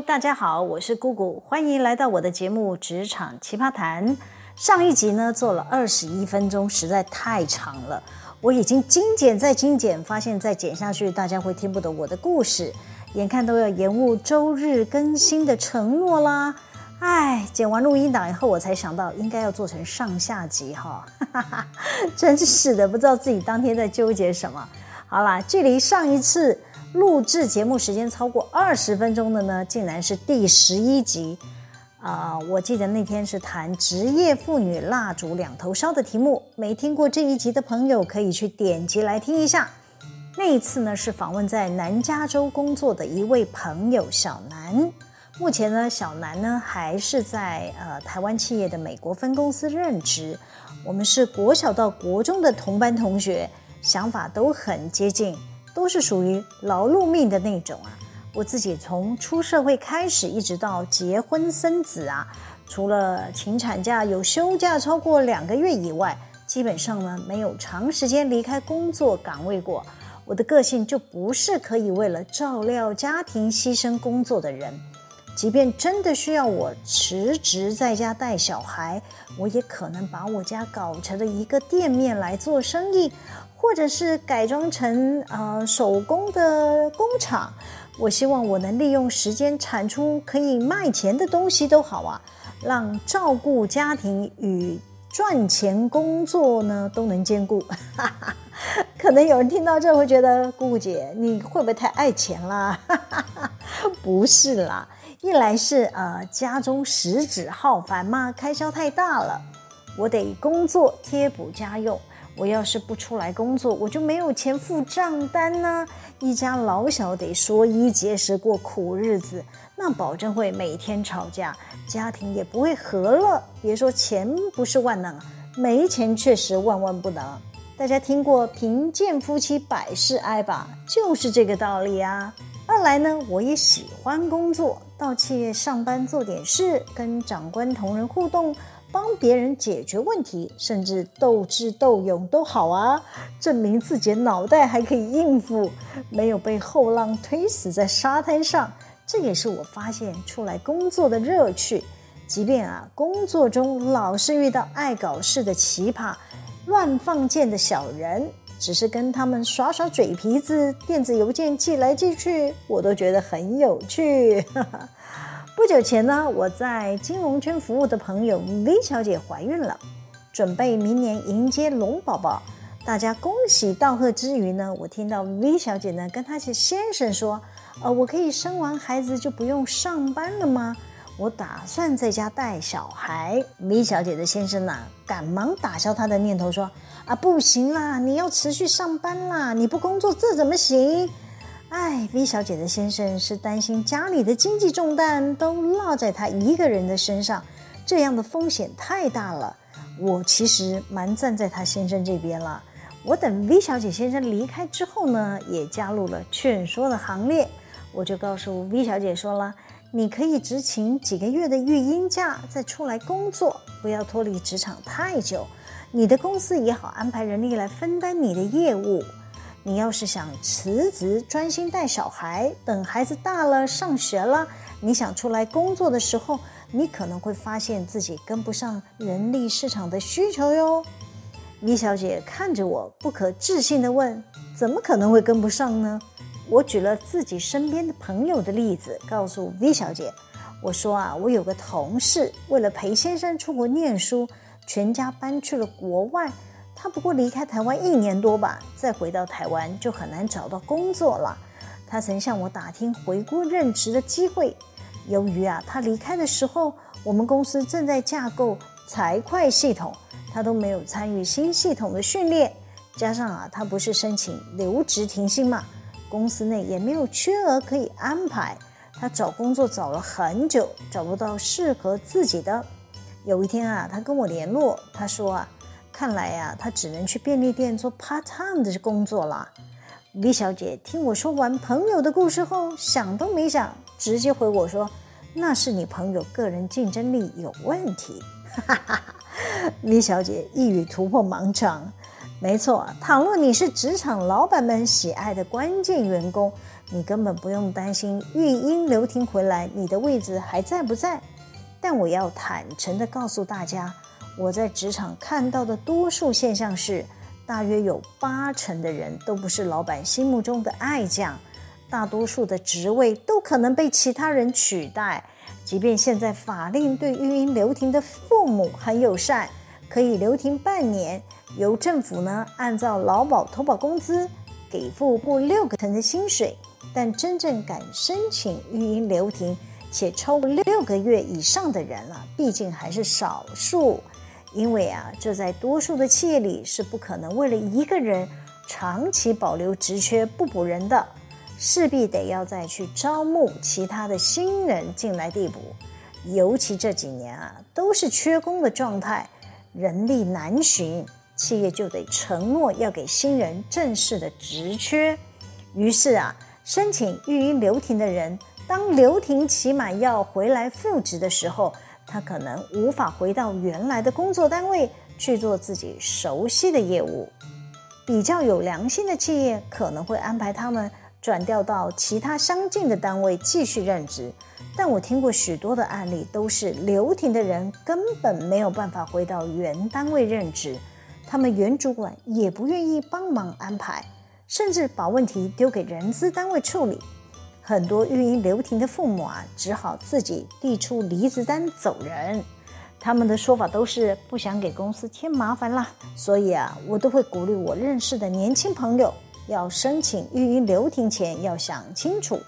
大家好，我是姑姑，欢迎来到我的节目《职场奇葩谈》。上一集呢做了二十一分钟，实在太长了，我已经精简再精简，发现再剪下去大家会听不懂我的故事，眼看都要延误周日更新的承诺啦。哎，剪完录音档以后，我才想到应该要做成上下集哈，哈哈哈，真是的，不知道自己当天在纠结什么。好啦，距离上一次。录制节目时间超过二十分钟的呢，竟然是第十一集啊、我记得那天是谈职业妇女蜡烛两头烧的题目，没听过这一集的朋友可以去点击来听一下。那一次呢是访问在南加州工作的一位朋友小南，目前呢小南呢还是在呃台湾企业的美国分公司任职。我们是国小到国中的同班同学，想法都很接近。都是属于劳碌命的那种啊！我自己从出社会开始，一直到结婚生子啊，除了请产假有休假超过两个月以外，基本上呢没有长时间离开工作岗位过。我的个性就不是可以为了照料家庭牺牲工作的人，即便真的需要我辞职在家带小孩，我也可能把我家搞成了一个店面来做生意。或者是改装成呃手工的工厂，我希望我能利用时间产出可以卖钱的东西都好啊，让照顾家庭与赚钱工作呢都能兼顾。可能有人听到这会觉得姑姑姐你会不会太爱钱啦？不是啦，一来是呃家中食指浩繁嘛，开销太大了，我得工作贴补家用。我要是不出来工作，我就没有钱付账单呢、一家老小得说衣节食过苦日子，那保证会每天吵架，家庭也不会和乐。别说钱不是万能，没钱确实万万不能。大家听过“贫贱夫妻百事哀”吧？就是这个道理啊。二来呢，我也喜欢工作，到企业上班做点事，跟长官同仁互动。帮别人解决问题，甚至斗智斗勇都好啊，证明自己脑袋还可以应付，没有被后浪推死在沙滩上。这也是我发现出来工作的乐趣。即便啊，工作中老是遇到爱搞事的奇葩、乱放箭的小人，只是跟他们耍耍嘴皮子，电子邮件寄来寄去，我都觉得很有趣。不久前呢，我在金融圈服务的朋友 V 小姐怀孕了，准备明年迎接龙宝宝。大家恭喜道贺之余呢，我听到 V 小姐呢跟她先生说：“呃，我可以生完孩子就不用上班了吗？我打算在家带小孩。”V 小姐的先生呢，赶忙打消她的念头说：“啊，不行啦，你要持续上班啦，你不工作这怎么行？”哎，V 小姐的先生是担心家里的经济重担都落在她一个人的身上，这样的风险太大了。我其实蛮站在她先生这边了。我等 V 小姐先生离开之后呢，也加入了劝说的行列。我就告诉 V 小姐说了，你可以只请几个月的育婴假，再出来工作，不要脱离职场太久。你的公司也好安排人力来分担你的业务。你要是想辞职专心带小孩，等孩子大了上学了，你想出来工作的时候，你可能会发现自己跟不上人力市场的需求哟。V 小姐看着我，不可置信地问：“怎么可能会跟不上呢？”我举了自己身边的朋友的例子，告诉 V 小姐：“我说啊，我有个同事为了陪先生出国念书，全家搬去了国外。”他不过离开台湾一年多吧，再回到台湾就很难找到工作了。他曾向我打听回国任职的机会。由于啊，他离开的时候，我们公司正在架构财会系统，他都没有参与新系统的训练。加上啊，他不是申请留职停薪嘛，公司内也没有缺额可以安排。他找工作找了很久，找不到适合自己的。有一天啊，他跟我联络，他说啊。看来呀、他只能去便利店做 part time 的工作了。李小姐听我说完朋友的故事后，想都没想，直接回我说：“那是你朋友个人竞争力有问题。”李小姐一语突破盲肠。没错，倘若你是职场老板们喜爱的关键员工，你根本不用担心育婴留停回来，你的位置还在不在？但我要坦诚地告诉大家，我在职场看到的多数现象是，大约有八成的人都不是老板心目中的爱将，大多数的职位都可能被其他人取代。即便现在法令对育婴留停的父母很友善，可以留停半年，由政府呢按照劳保投保工资给付过六个成的薪水，但真正敢申请育婴留停且超过六个月以上的人啊，毕竟还是少数。因为啊，这在多数的企业里是不可能为了一个人长期保留职缺不补人的。势必得要再去招募其他的新人进来递补，尤其这几年啊，都是缺工的状态，人力难寻，企业就得承诺要给新人正式的职缺。于是啊，申请育婴留停的人，当留停期满要回来复职的时候，他可能无法回到原来的工作单位去做自己熟悉的业务。比较有良心的企业可能会安排他们。转调到其他相近的单位继续任职，但我听过许多的案例，都是留停的人根本没有办法回到原单位任职，他们原主管也不愿意帮忙安排，甚至把问题丢给人资单位处理。很多育婴留停的父母啊，只好自己递出离职单走人。他们的说法都是不想给公司添麻烦啦，所以啊，我都会鼓励我认识的年轻朋友。要申请育婴留停前要想清楚。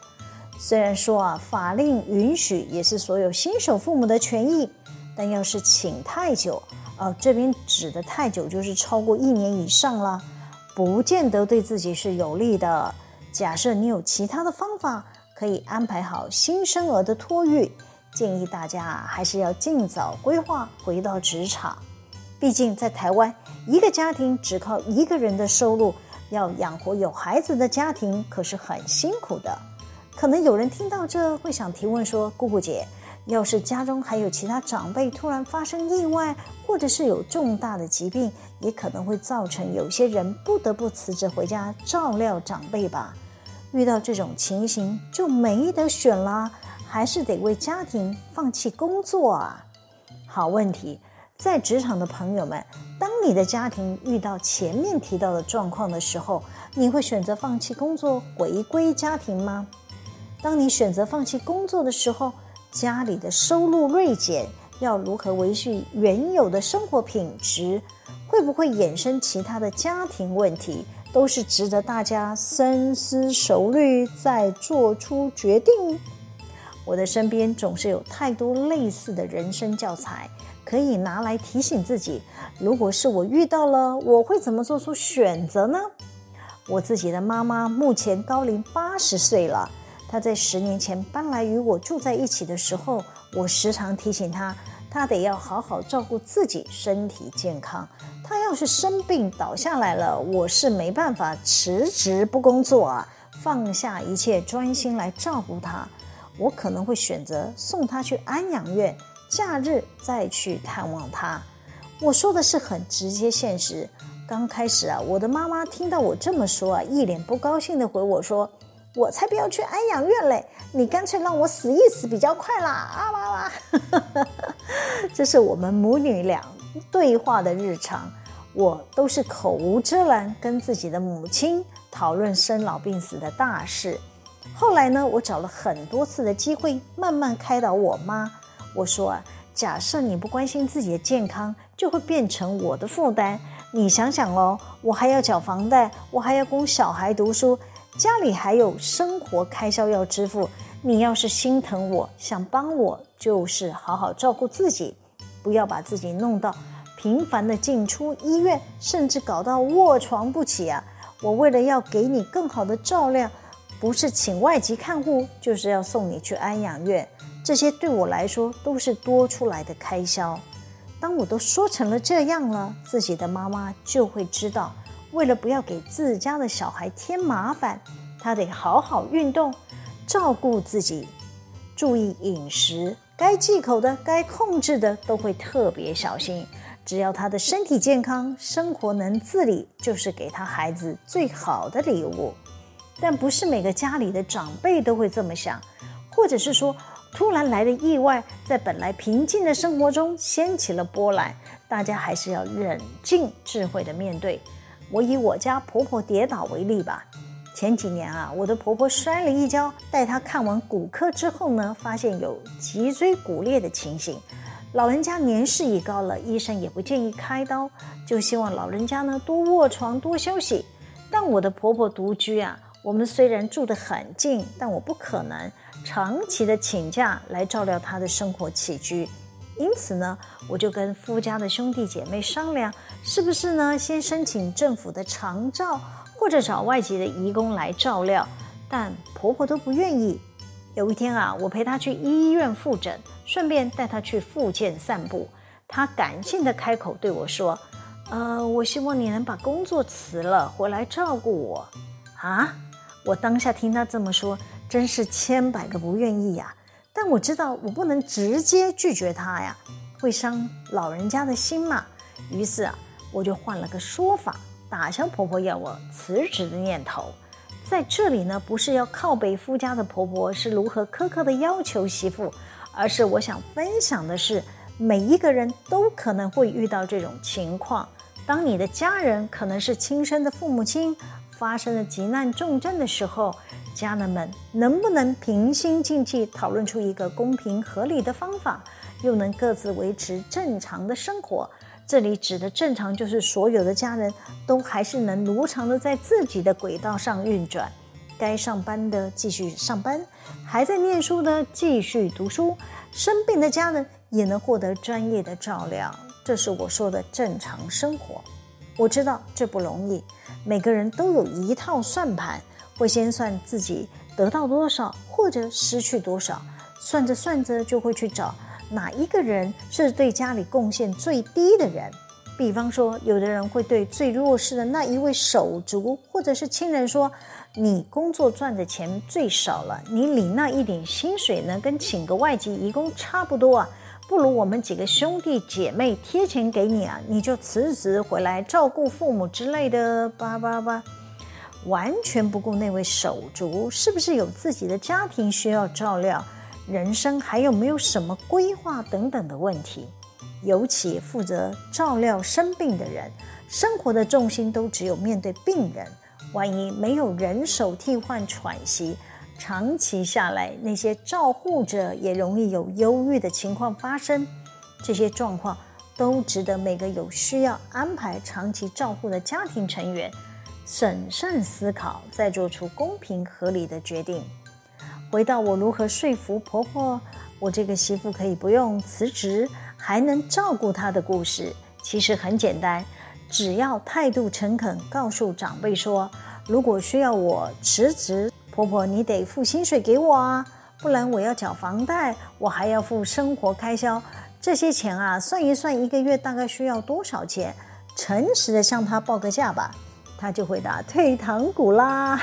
虽然说啊，法令允许也是所有新手父母的权益，但要是请太久，哦，这边指的太久就是超过一年以上了，不见得对自己是有利的。假设你有其他的方法可以安排好新生儿的托育，建议大家还是要尽早规划回到职场。毕竟在台湾，一个家庭只靠一个人的收入。要养活有孩子的家庭可是很辛苦的，可能有人听到这会想提问说：“姑姑姐，要是家中还有其他长辈突然发生意外，或者是有重大的疾病，也可能会造成有些人不得不辞职回家照料长辈吧？遇到这种情形就没得选啦，还是得为家庭放弃工作啊？好问题。”在职场的朋友们，当你的家庭遇到前面提到的状况的时候，你会选择放弃工作回归家庭吗？当你选择放弃工作的时候，家里的收入锐减，要如何维系原有的生活品质？会不会衍生其他的家庭问题？都是值得大家深思熟虑再做出决定。我的身边总是有太多类似的人生教材。可以拿来提醒自己，如果是我遇到了，我会怎么做出选择呢？我自己的妈妈目前高龄八十岁了，他在十年前搬来与我住在一起的时候，我时常提醒他，他得要好好照顾自己身体健康。他要是生病倒下来了，我是没办法辞职不工作啊，放下一切专心来照顾他。我可能会选择送他去安养院。假日再去探望他，我说的是很直接现实。刚开始啊，我的妈妈听到我这么说啊，一脸不高兴地回我说：“我才不要去安养院嘞，你干脆让我死一死比较快啦！”啊哇哇，这是我们母女俩对话的日常，我都是口无遮拦跟自己的母亲讨论生老病死的大事。后来呢，我找了很多次的机会，慢慢开导我妈。我说啊，假设你不关心自己的健康，就会变成我的负担。你想想哦，我还要缴房贷，我还要供小孩读书，家里还有生活开销要支付。你要是心疼我，想帮我，就是好好照顾自己，不要把自己弄到频繁的进出医院，甚至搞到卧床不起啊！我为了要给你更好的照料，不是请外籍看护，就是要送你去安养院。这些对我来说都是多出来的开销。当我都说成了这样了，自己的妈妈就会知道，为了不要给自家的小孩添麻烦，他得好好运动，照顾自己，注意饮食，该忌口的、该控制的都会特别小心。只要他的身体健康，生活能自理，就是给他孩子最好的礼物。但不是每个家里的长辈都会这么想，或者是说，突然来的意外，在本来平静的生活中掀起了波澜，大家还是要冷静、智慧地面对。我以我家婆婆跌倒为例吧。前几年啊，我的婆婆摔了一跤，带她看完骨科之后呢，发现有脊椎骨裂的情形。老人家年事已高了，医生也不建议开刀，就希望老人家呢多卧床、多休息。但我的婆婆独居啊，我们虽然住得很近，但我不可能长期的请假来照料她的生活起居。因此呢，我就跟夫家的兄弟姐妹商量，是不是呢先申请政府的长照，或者找外籍的义工来照料。但婆婆都不愿意。有一天啊，我陪她去医院复诊。顺便带她去复健散步，她感性的开口对我说：“呃，我希望你能把工作辞了，回来照顾我。”啊！我当下听她这么说，真是千百个不愿意呀。但我知道我不能直接拒绝她呀，会伤老人家的心嘛。于是啊，我就换了个说法，打消婆婆要我辞职的念头。在这里呢，不是要靠北夫家的婆婆是如何苛刻的要求媳妇。而是我想分享的是，每一个人都可能会遇到这种情况。当你的家人可能是亲生的父母亲，发生了急难重症的时候，家人们能不能平心静气讨论出一个公平合理的方法，又能各自维持正常的生活？这里指的正常，就是所有的家人都还是能如常的在自己的轨道上运转。该上班的继续上班，还在念书的继续读书，生病的家人也能获得专业的照料，这是我说的正常生活。我知道这不容易，每个人都有一套算盘，会先算自己得到多少或者失去多少，算着算着就会去找哪一个人是对家里贡献最低的人。比方说，有的人会对最弱势的那一位手足或者是亲人说。你工作赚的钱最少了，你领那一点薪水呢，跟请个外籍义工差不多啊。不如我们几个兄弟姐妹贴钱给你啊，你就辞职回来照顾父母之类的，叭叭叭，完全不顾那位手足是不是有自己的家庭需要照料，人生还有没有什么规划等等的问题。尤其负责照料生病的人，生活的重心都只有面对病人。万一没有人手替换喘息，长期下来，那些照护者也容易有忧郁的情况发生。这些状况都值得每个有需要安排长期照护的家庭成员审慎思考，再做出公平合理的决定。回到我如何说服婆婆，我这个媳妇可以不用辞职，还能照顾她的故事，其实很简单。只要态度诚恳，告诉长辈说：“如果需要我辞职，婆婆你得付薪水给我啊，不然我要缴房贷，我还要付生活开销，这些钱啊，算一算一个月大概需要多少钱？诚实的向她报个价吧。”他就回答：“退堂鼓啦。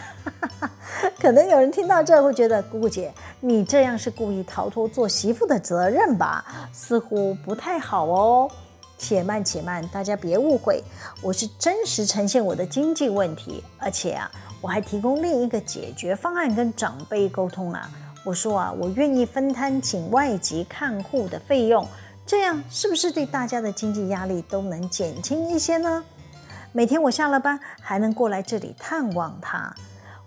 ”可能有人听到这会觉得：“姑姑姐，你这样是故意逃脱做媳妇的责任吧？似乎不太好哦。”且慢且慢，大家别误会，我是真实呈现我的经济问题，而且啊，我还提供另一个解决方案跟长辈沟通啊。我说啊，我愿意分摊请外籍看护的费用，这样是不是对大家的经济压力都能减轻一些呢？每天我下了班还能过来这里探望她，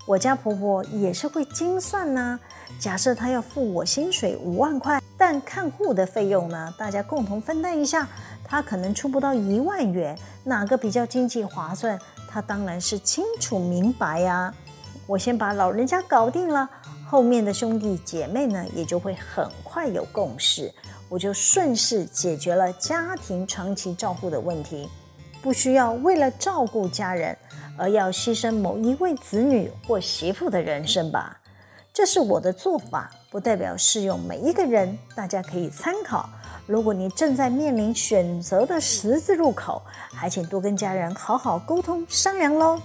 我家婆婆也是会精算呢。假设她要付我薪水五万块，但看护的费用呢，大家共同分担一下。他可能出不到一万元，哪个比较经济划算？他当然是清楚明白呀。我先把老人家搞定了，后面的兄弟姐妹呢，也就会很快有共识。我就顺势解决了家庭长期照护的问题，不需要为了照顾家人而要牺牲某一位子女或媳妇的人生吧。这是我的做法，不代表适用每一个人，大家可以参考。如果你正在面临选择的十字路口，还请多跟家人好好沟通商量喽。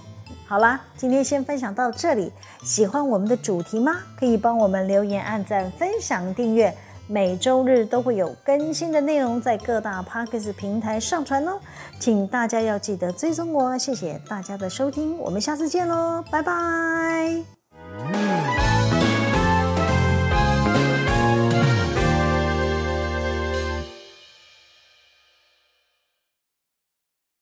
好啦，今天先分享到这里。喜欢我们的主题吗？可以帮我们留言、按赞、分享、订阅，每周日都会有更新的内容在各大 parkas 平台上传哦，请大家要记得追踪我。谢谢大家的收听，我们下次见喽，拜拜。